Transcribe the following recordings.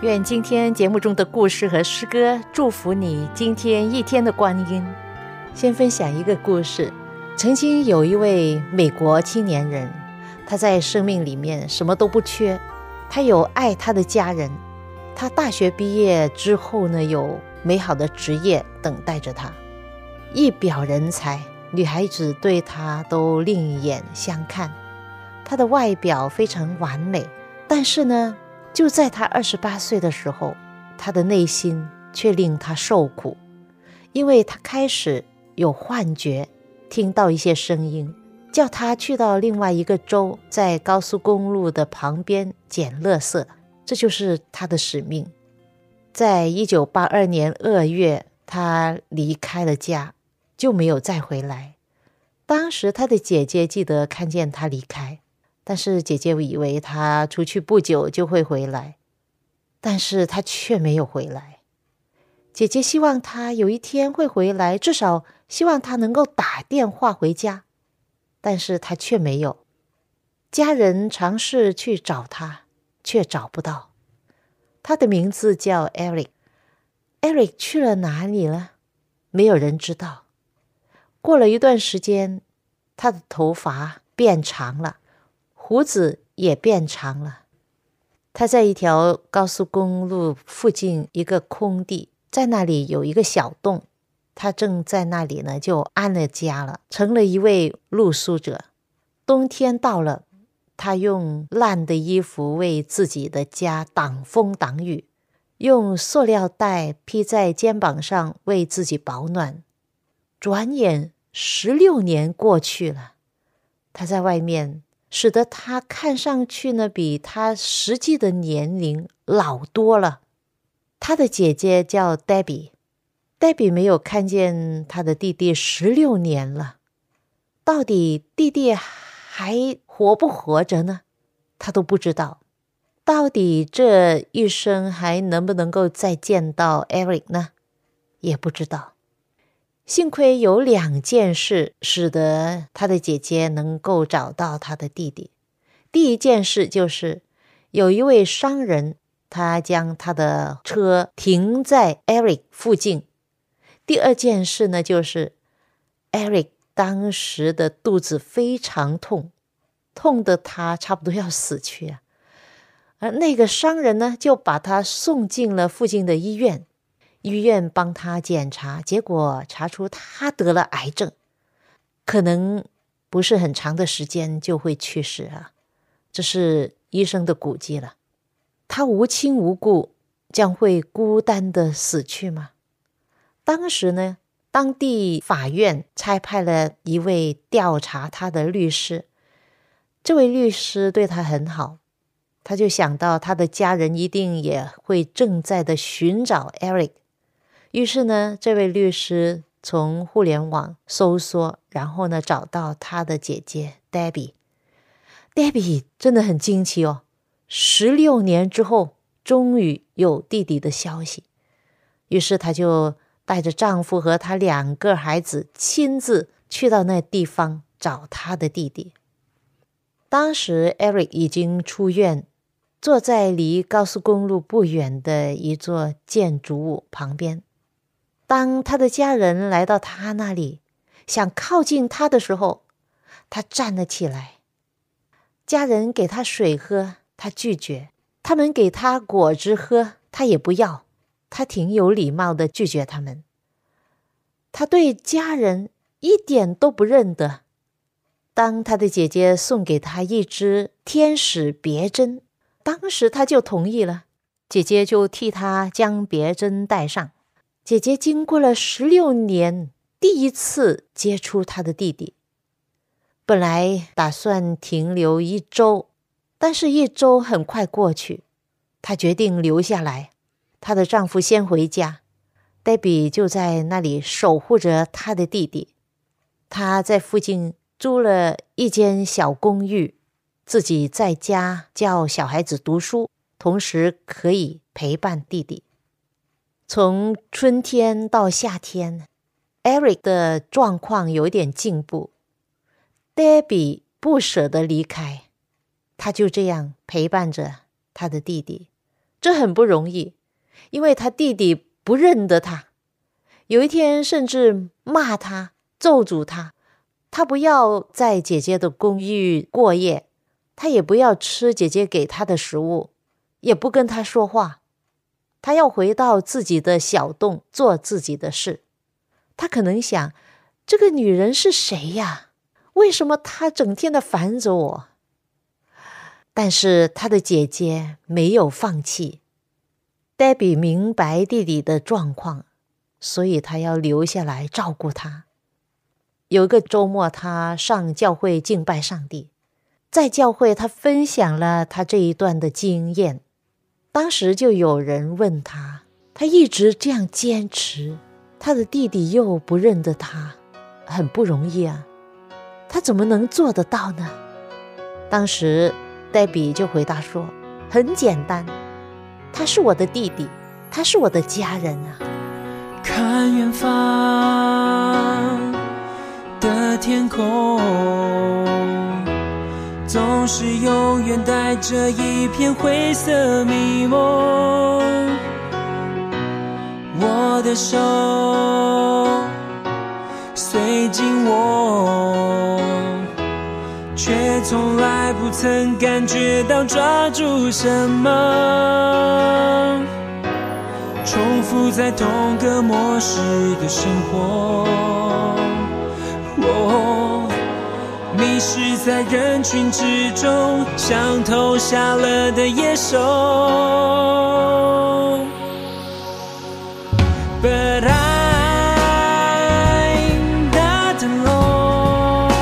愿今天节目中的故事和诗歌祝福你今天一天的光阴。先分享一个故事：曾经有一位美国青年人，他在生命里面什么都不缺，他有爱他的家人，他大学毕业之后呢，有美好的职业等待着他，一表人才，女孩子对他都另眼相看。他的外表非常完美，但是呢。就在他二十八岁的时候，他的内心却令他受苦，因为他开始有幻觉，听到一些声音，叫他去到另外一个州，在高速公路的旁边捡垃圾，这就是他的使命。在一九八二年二月，他离开了家，就没有再回来。当时他的姐姐记得看见他离开。但是姐姐以为他出去不久就会回来，但是他却没有回来。姐姐希望他有一天会回来，至少希望他能够打电话回家，但是他却没有。家人尝试去找他，却找不到。他的名字叫 Eric，Eric 去了哪里了？没有人知道。过了一段时间，他的头发变长了。胡子也变长了。他在一条高速公路附近一个空地，在那里有一个小洞，他正在那里呢，就安了家了，成了一位露宿者。冬天到了，他用烂的衣服为自己的家挡风挡雨，用塑料袋披在肩膀上为自己保暖。转眼十六年过去了，他在外面。使得他看上去呢，比他实际的年龄老多了。他的姐姐叫黛比，黛比没有看见他的弟弟十六年了。到底弟弟还活不活着呢？他都不知道。到底这一生还能不能够再见到 Eric 呢？也不知道。幸亏有两件事使得他的姐姐能够找到他的弟弟。第一件事就是有一位商人，他将他的车停在 Eric 附近。第二件事呢，就是 Eric 当时的肚子非常痛，痛得他差不多要死去啊。而那个商人呢，就把他送进了附近的医院。医院帮他检查，结果查出他得了癌症，可能不是很长的时间就会去世啊，这是医生的估计了。他无亲无故，将会孤单的死去吗？当时呢，当地法院差派了一位调查他的律师，这位律师对他很好，他就想到他的家人一定也会正在的寻找 Eric。于是呢，这位律师从互联网搜索，然后呢找到他的姐姐 Debbie。Debbie 真的很惊奇哦，十六年之后终于有弟弟的消息。于是她就带着丈夫和她两个孩子亲自去到那地方找她的弟弟。当时 Eric 已经出院，坐在离高速公路不远的一座建筑物旁边。当他的家人来到他那里，想靠近他的时候，他站了起来。家人给他水喝，他拒绝；他们给他果汁喝，他也不要。他挺有礼貌的拒绝他们。他对家人一点都不认得。当他的姐姐送给他一支天使别针，当时他就同意了。姐姐就替他将别针戴上。姐姐经过了十六年，第一次接触她的弟弟。本来打算停留一周，但是一周很快过去，她决定留下来。她的丈夫先回家，黛比就在那里守护着她的弟弟。她在附近。租了一间小公寓，自己在家教小孩子读书，同时可以陪伴弟弟。从春天到夏天，Eric 的状况有点进步。Debbie 不舍得离开，他就这样陪伴着他的弟弟。这很不容易，因为他弟弟不认得他，有一天甚至骂他、咒诅他。他不要在姐姐的公寓过夜，他也不要吃姐姐给他的食物，也不跟他说话。他要回到自己的小洞做自己的事。他可能想：这个女人是谁呀？为什么她整天的烦着我？但是他的姐姐没有放弃。黛比明白弟弟的状况，所以她要留下来照顾他。有一个周末，他上教会敬拜上帝，在教会他分享了他这一段的经验。当时就有人问他，他一直这样坚持，他的弟弟又不认得他，很不容易啊，他怎么能做得到呢？当时黛比就回答说：“很简单，他是我的弟弟，他是我的家人啊。”看远方。的天空，是永远带着一片灰色迷蒙。我的手随紧握，却从来不曾感觉到抓住什么。重复在同个模式的生活。迷失在人群之中，像投下了的野兽。But I'm not alone，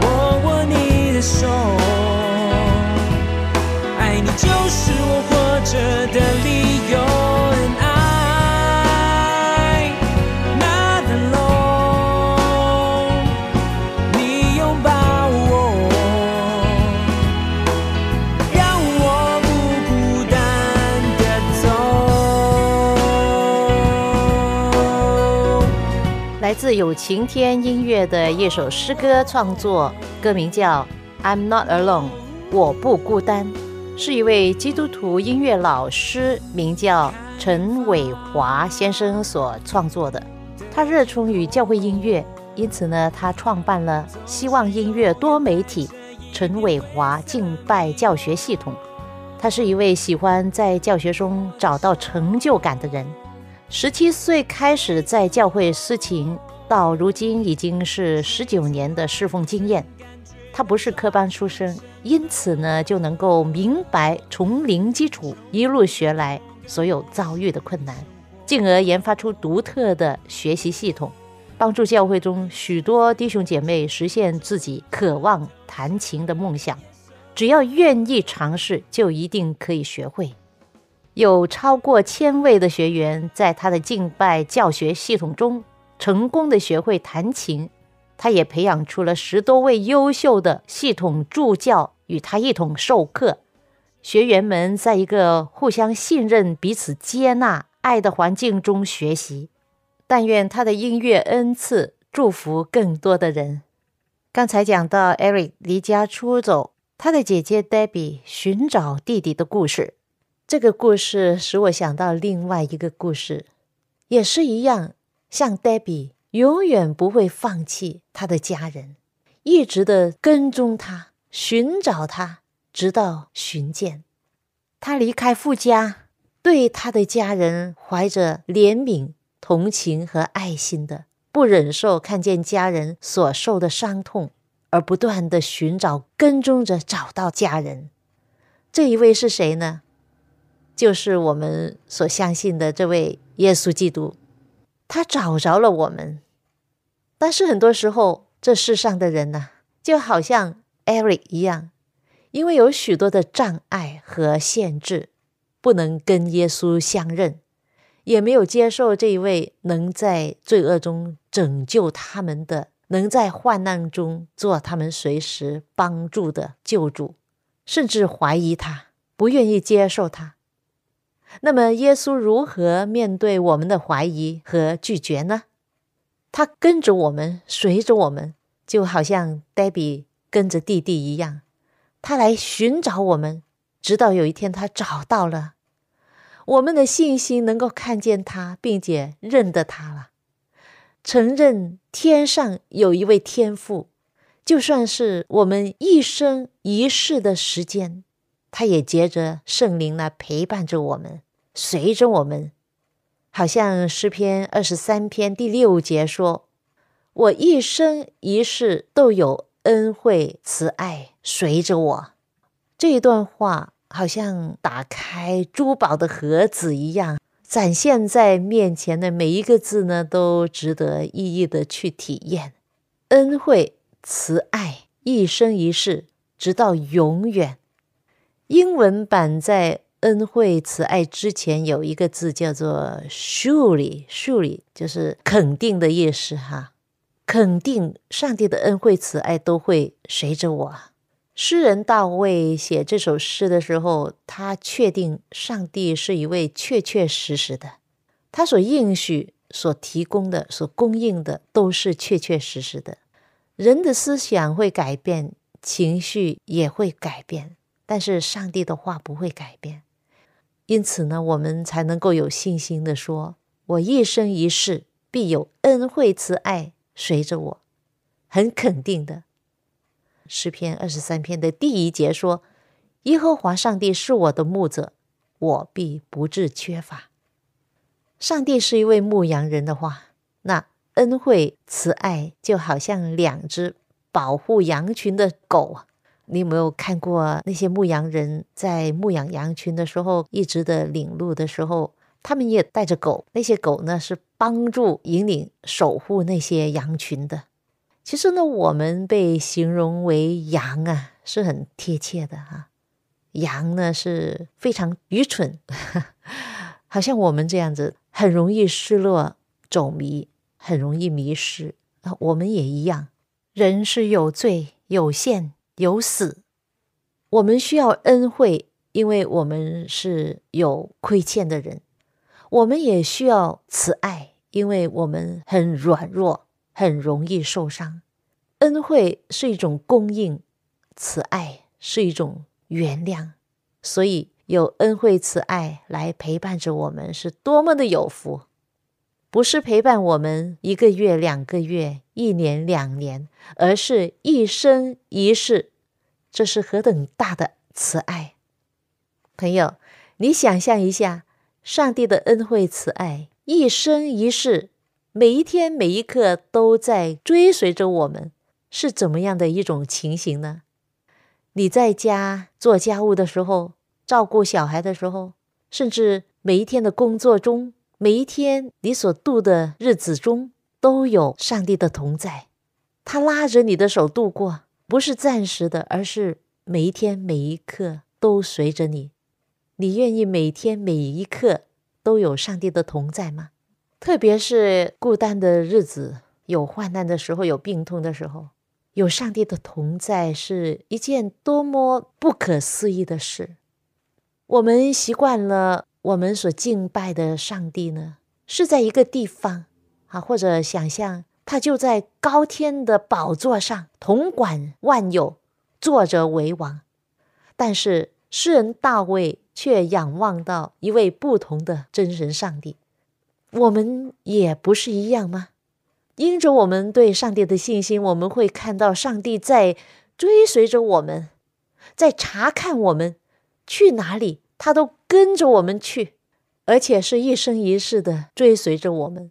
我握你的手，爱你就是我活着的理由。自有晴天音乐的一首诗歌创作，歌名叫《I'm Not Alone》，我不孤单，是一位基督徒音乐老师，名叫陈伟华先生所创作的。他热衷于教会音乐，因此呢，他创办了希望音乐多媒体陈伟华敬拜教学系统。他是一位喜欢在教学中找到成就感的人。十七岁开始在教会司琴。到如今已经是十九年的侍奉经验，他不是科班出身，因此呢就能够明白从零基础一路学来所有遭遇的困难，进而研发出独特的学习系统，帮助教会中许多弟兄姐妹实现自己渴望弹琴的梦想。只要愿意尝试，就一定可以学会。有超过千位的学员在他的敬拜教学系统中。成功的学会弹琴，他也培养出了十多位优秀的系统助教与他一同授课。学员们在一个互相信任、彼此接纳、爱的环境中学习。但愿他的音乐恩赐祝福更多的人。刚才讲到 Eric 离家出走，他的姐姐 Debbie 寻找弟弟的故事。这个故事使我想到另外一个故事，也是一样。像 Debbie 永远不会放弃他的家人，一直的跟踪他，寻找他，直到寻见。他离开富家，对他的家人怀着怜悯，同情和爱心的，不忍受看见家人所受的伤痛，而不断的寻找、跟踪着找到家人。这一位是谁呢？就是我们所相信的这位耶稣基督。他找着了我们，但是很多时候，这世上的人呢，就好像 Eric 一样，因为有许多的障碍和限制，不能跟耶稣相认。也没有接受这一位能在罪恶中拯救他们的，能在患难中做他们随时帮助的救主，甚至怀疑他，不愿意接受他。那么，耶稣如何面对我们的怀疑和拒绝呢？他跟着我们，随着我们，就好像 Debbie 跟着弟弟一样，他来寻找我们，直到有一天他找到了。我们的信心能够看见他，并且认得他了，承认天上有一位天父，就算是我们一生一世的时间，他也接着圣灵来陪伴着我们，随着我们，好像诗篇二十三篇第六节说：“我一生一世都有恩惠慈爱随着我。”这段话。好像打开珠宝的盒子一样，展现在面前的每一个字呢，都值得一一的去体验。恩惠、慈爱，一生一世，直到永远。英文版在恩惠、慈爱之前有一个字叫做 “surely”，“surely” 就是肯定的意思哈，肯定上帝的恩惠、慈爱都会随着我。诗人大卫写这首诗的时候，他确定上帝是一位确确实实的，他所应许、所提供的、所供应的都是确确实实的。人的思想会改变，情绪也会改变，但是上帝的话不会改变。因此呢，我们才能够有信心的说：“我一生一世必有恩惠慈爱随着我。”很肯定的。诗篇二十三篇的第一节说：“耶和华上帝是我的牧者，我必不致缺乏。”上帝是一位牧羊人的话，那恩惠慈爱就好像两只保护羊群的狗啊。你有没有看过那些牧羊人在牧养羊群的时候，一直的领路的时候，他们也带着狗？那些狗呢，是帮助引领、守护那些羊群的。其实呢，我们被形容为羊啊，是很贴切的哈。羊呢是非常愚蠢，好像我们这样子，很容易失落、走迷，很容易迷失啊。我们也一样，人是有罪、有限、有死，我们需要恩惠，因为我们是有亏欠的人；我们也需要慈爱，因为我们很软弱。很容易受伤。恩惠是一种供应，慈爱是一种原谅，所以有恩惠慈爱来陪伴着我们，是多么的有福！不是陪伴我们一个月、两个月、一年、两年，而是一生一世。这是何等大的慈爱！朋友，你想象一下，上帝的恩惠慈爱，一生一世。每一天每一刻都在追随着我们，是怎么样的一种情形呢？你在家做家务的时候，照顾小孩的时候，甚至每一天的工作中，每一天你所度的日子中，都有上帝的同在。他拉着你的手度过，不是暂时的，而是每一天每一刻都随着你。你愿意每天每一刻都有上帝的同在吗？特别是孤单的日子，有患难的时候，有病痛的时候，有上帝的同在，是一件多么不可思议的事。我们习惯了，我们所敬拜的上帝呢，是在一个地方啊，或者想象他就在高天的宝座上，统管万有，坐着为王。但是诗人大卫却仰望到一位不同的真神上帝。我们也不是一样吗？因着我们对上帝的信心，我们会看到上帝在追随着我们，在查看我们去哪里，他都跟着我们去，而且是一生一世的追随着我们。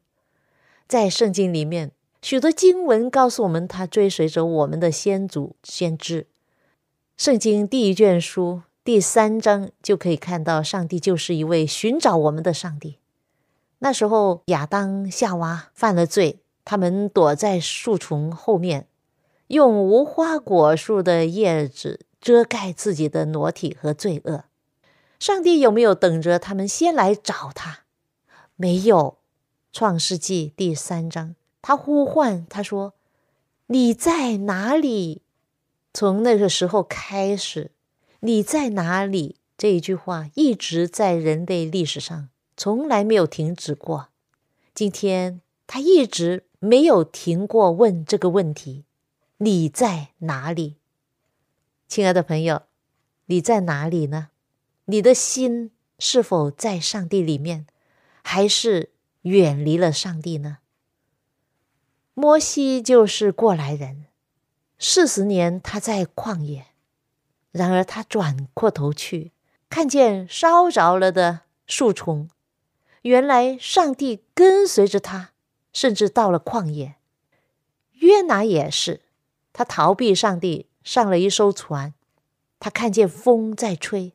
在圣经里面，许多经文告诉我们，他追随着我们的先祖先知。圣经第一卷书第三章就可以看到，上帝就是一位寻找我们的上帝。那时候亚当夏娃犯了罪，他们躲在树丛后面，用无花果树的叶子遮盖自己的裸体和罪恶。上帝有没有等着他们先来找他？没有。创世纪第三章，他呼唤他说：“你在哪里？”从那个时候开始，“你在哪里？”这一句话一直在人类历史上从来没有停止过。今天他一直没有停过问这个问题：“你在哪里？”亲爱的朋友，你在哪里呢？你的心是否在上帝里面，还是远离了上帝呢？摩西就是过来人，四十年他在旷野，然而他转过头去，看见烧着了的树丛，原来上帝跟随着他，甚至到了旷野。约拿也是，他逃避上帝，上了一艘船，他看见风在吹。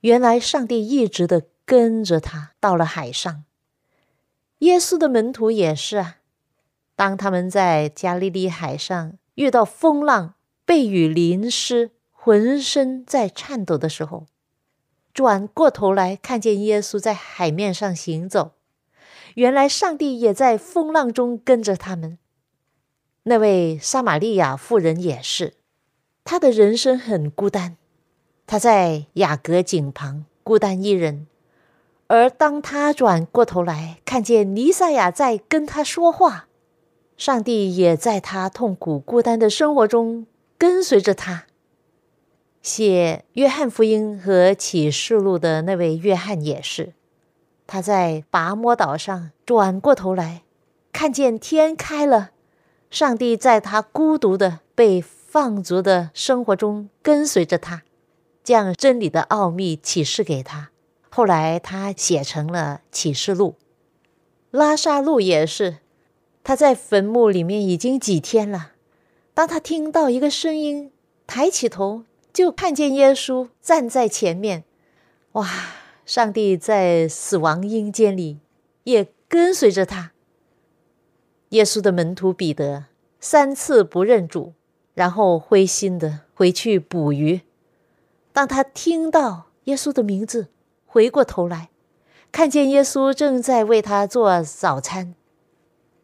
原来上帝一直的跟着他到了海上。耶稣的门徒也是啊，当他们在加利利海上遇到风浪、被雨淋湿、浑身在颤抖的时候，转过头来看见耶稣在海面上行走。原来上帝也在风浪中跟着他们。那位撒玛利亚妇人也是，她的人生很孤单。他在雅阁井旁孤单一人，而当他转过头来，看见尼赛亚在跟他说话，上帝也在他痛苦孤单的生活中跟随着他。写约翰福音和启示录的那位约翰也是，他在拔摩岛上转过头来，看见天开了，上帝在他孤独的被放逐的生活中跟随着他。将真理的奥秘启示给他，后来他写成了启示录。拉萨路也是，他在坟墓里面已经几天了。当他听到一个声音，抬起头就看见耶稣站在前面。哇！上帝在死亡阴间里也跟随着他。耶稣的门徒彼得三次不认主，然后灰心的回去捕鱼。当他听到耶稣的名字，回过头来，看见耶稣正在为他做早餐。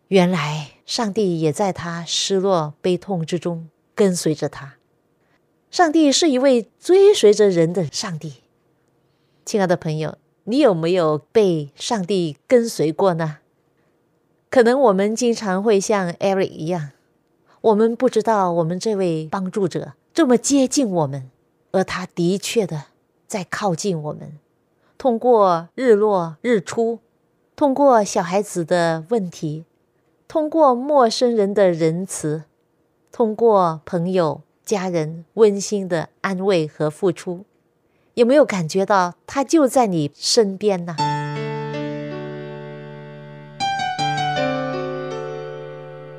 原来上帝也在他失落悲痛之中跟随着他。上帝是一位追随着人的上帝。亲爱的朋友，你有没有被上帝跟随过呢？可能我们经常会像 Eric 一样，我们不知道我们这位帮助者这么接近我们。而他的确的在靠近我们，通过日落日出，通过小孩子的问题，通过陌生人的仁慈，通过朋友家人温馨的安慰和付出，有没有感觉到他就在你身边呢？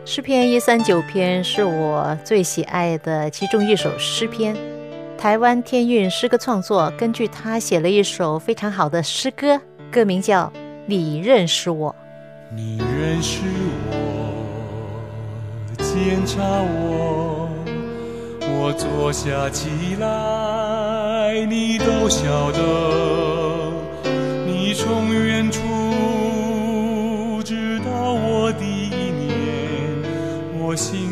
诗篇一三九篇是我最喜爱的其中一首诗篇。台湾天韵诗歌创作，根据他写了一首非常好的诗歌，歌名叫《你认识我》。你认识我，检查我，我坐下起来，你都晓得。你从远处知道我的一念，我心。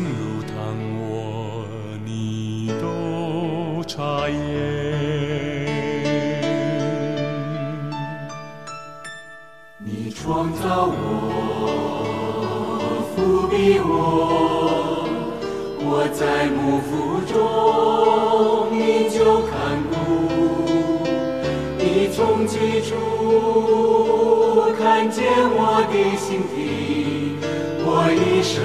创造我，伏庇我，我在幕府中你就看顾，你从起初看见我的心底，我一生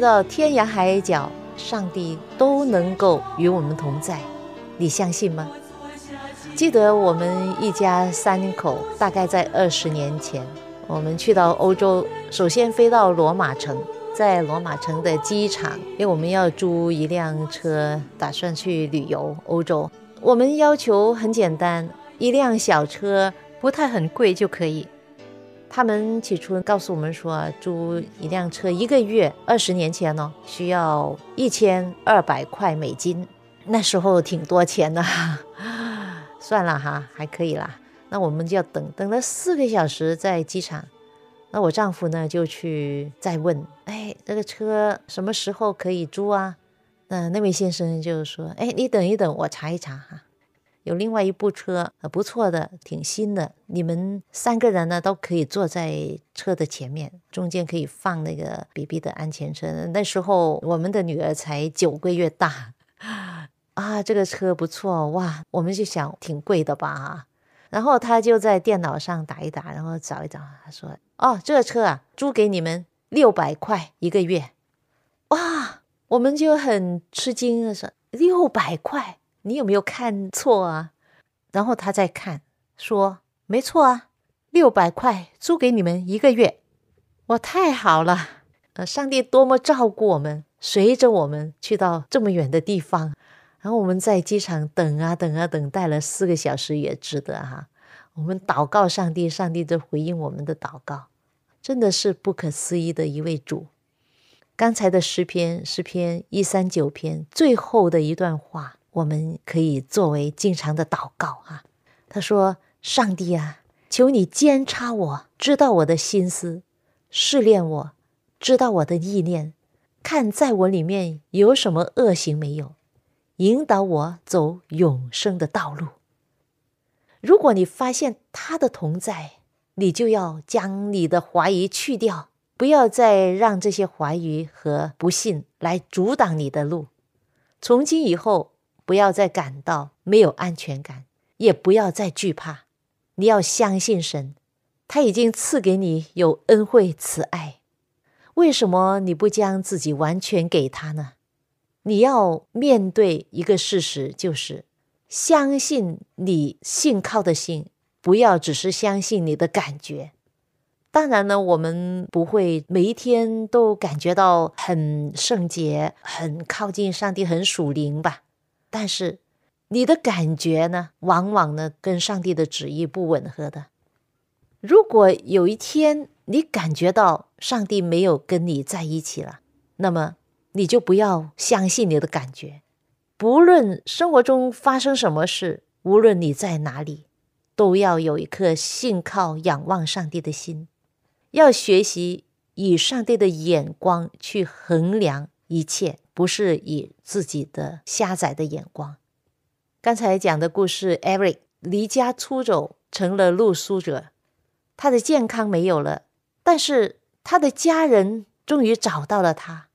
到天涯海角，上帝都能够与我们同在，你相信吗？记得我们一家三口，大概在二十年前，我们去到欧洲，首先飞到罗马城，在罗马城的机场，因为我们要租一辆车，打算去旅游欧洲。我们要求很简单，一辆小车不太很贵就可以。他们起初告诉我们说，租一辆车一个月，二十年前呢，需要一千二百块美金，那时候挺多钱的。算了哈，还可以啦。那我们就要等等了四个小时在机场。那我丈夫呢就去再问，哎，这个车什么时候可以租啊？那那位先生就说：“哎，你等一等，我查一查哈。有另外一部车，呃，不错的，挺新的。你们三个人呢都可以坐在车的前面，中间可以放那个 BB 的安全车。那时候我们的女儿才九个月大啊，这个车不错哇。我们就想挺贵的吧？然后他就在电脑上打一打，然后找一找。他说：哦，这个车啊，租给你们六百块一个月。哇！”我们就很吃惊的说：“六百块，你有没有看错啊？”然后他再看，说：“没错啊，六百块租给你们一个月，哇，太好了！呃，上帝多么照顾我们，随着我们去到这么远的地方，然后我们在机场等啊等啊等待了四个小时，也值得哈。我们祷告上帝，上帝就回应我们的祷告，真的是不可思议的一位主。”刚才的诗篇，诗篇一三九篇最后的一段话，我们可以作为经常的祷告啊。他说：“上帝啊，求你监察我，知道我的心思，试炼我，知道我的意念，看在我里面有什么恶行没有，引导我走永生的道路。如果你发现他的同在，你就要将你的怀疑去掉。”不要再让这些怀疑和不信来阻挡你的路。从今以后，不要再感到没有安全感，也不要再惧怕。你要相信神，他已经赐给你有恩惠慈爱。为什么你不将自己完全给他呢？你要面对一个事实，就是相信你信靠的信，不要只是相信你的感觉。当然呢，我们不会每一天都感觉到很圣洁、很靠近上帝、很属灵吧。但是你的感觉呢，往往呢跟上帝的旨意不吻合的。如果有一天你感觉到上帝没有跟你在一起了，那么你就不要相信你的感觉。不论生活中发生什么事，无论你在哪里，都要有一颗信靠、仰望上帝的心。要学习以上帝的眼光去衡量一切，不是以自己的狭窄的眼光。刚才讲的故事，Eric 离家出走，成了露宿者，他的健康没有了，但是他的家人终于找到了他。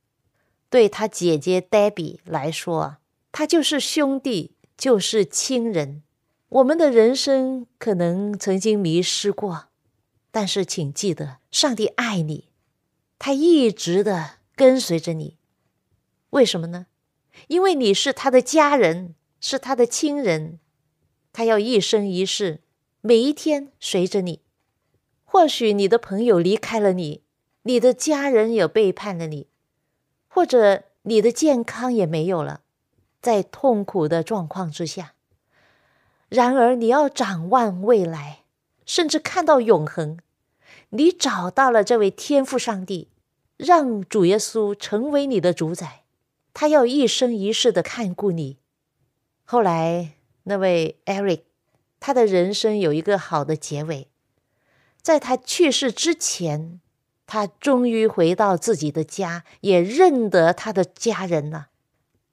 对他姐姐 Debbie 来说，他就是兄弟，就是亲人。我们的人生可能曾经迷失过。但是，请记得，上帝爱你，他一直的跟随着你。为什么呢？因为你是他的家人，是他的亲人，他要一生一世，每一天随着你。或许你的朋友离开了你，你的家人也背叛了你，或者你的健康也没有了，在痛苦的状况之下。然而，你要展望未来，甚至看到永恒。你找到了这位天赋上帝，让主耶稣成为你的主宰，他要一生一世的看顾你。后来那位 Eric，他的人生有一个好的结尾，在他去世之前，他终于回到自己的家，也认得他的家人了。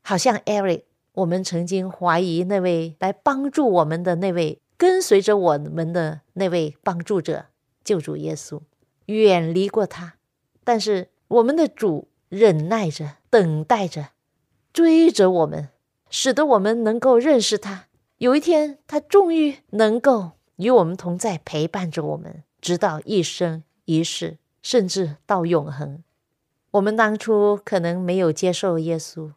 好像 Eric，我们曾经怀疑那位来帮助我们的那位跟随着我们的那位帮助者。救主耶稣远离过他，但是我们的主忍耐着、等待着、追着我们，使得我们能够认识他。有一天，他终于能够与我们同在，陪伴着我们，直到一生一世，甚至到永恒。我们当初可能没有接受耶稣，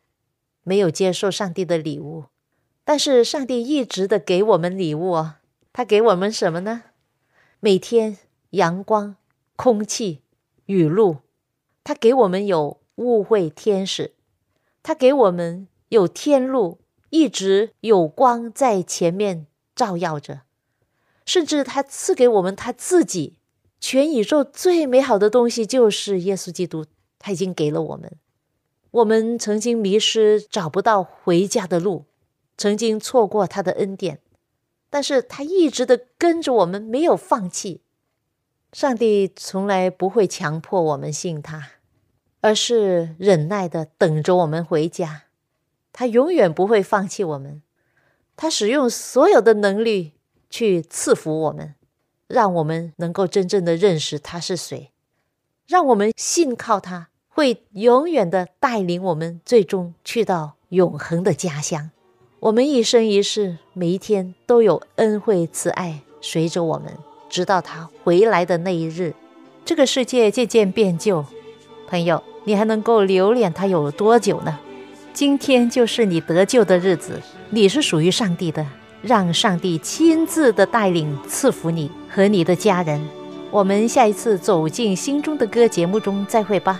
没有接受上帝的礼物，但是上帝一直的给我们礼物哦。他给我们什么呢？每天阳光、空气、雨露，他给我们有误会天使，他给我们有天路，一直有光在前面照耀着，甚至他赐给我们他自己。全宇宙最美好的东西就是耶稣基督，他已经给了我们。我们曾经迷失，找不到回家的路，曾经错过他的恩典。但是他一直的跟着我们，没有放弃。上帝从来不会强迫我们信他，而是忍耐的等着我们回家。他永远不会放弃我们，他使用所有的能力去赐福我们，让我们能够真正的认识他是谁，让我们信靠他，会永远的带领我们，最终去到永恒的家乡。我们一生一世，每一天都有恩惠慈爱随着我们，直到他回来的那一日。这个世界渐渐变旧，朋友，你还能够留恋他有多久呢？今天就是你得救的日子，你是属于上帝的，让上帝亲自的带领赐福你和你的家人。我们下一次走进心中的歌节目中再会吧。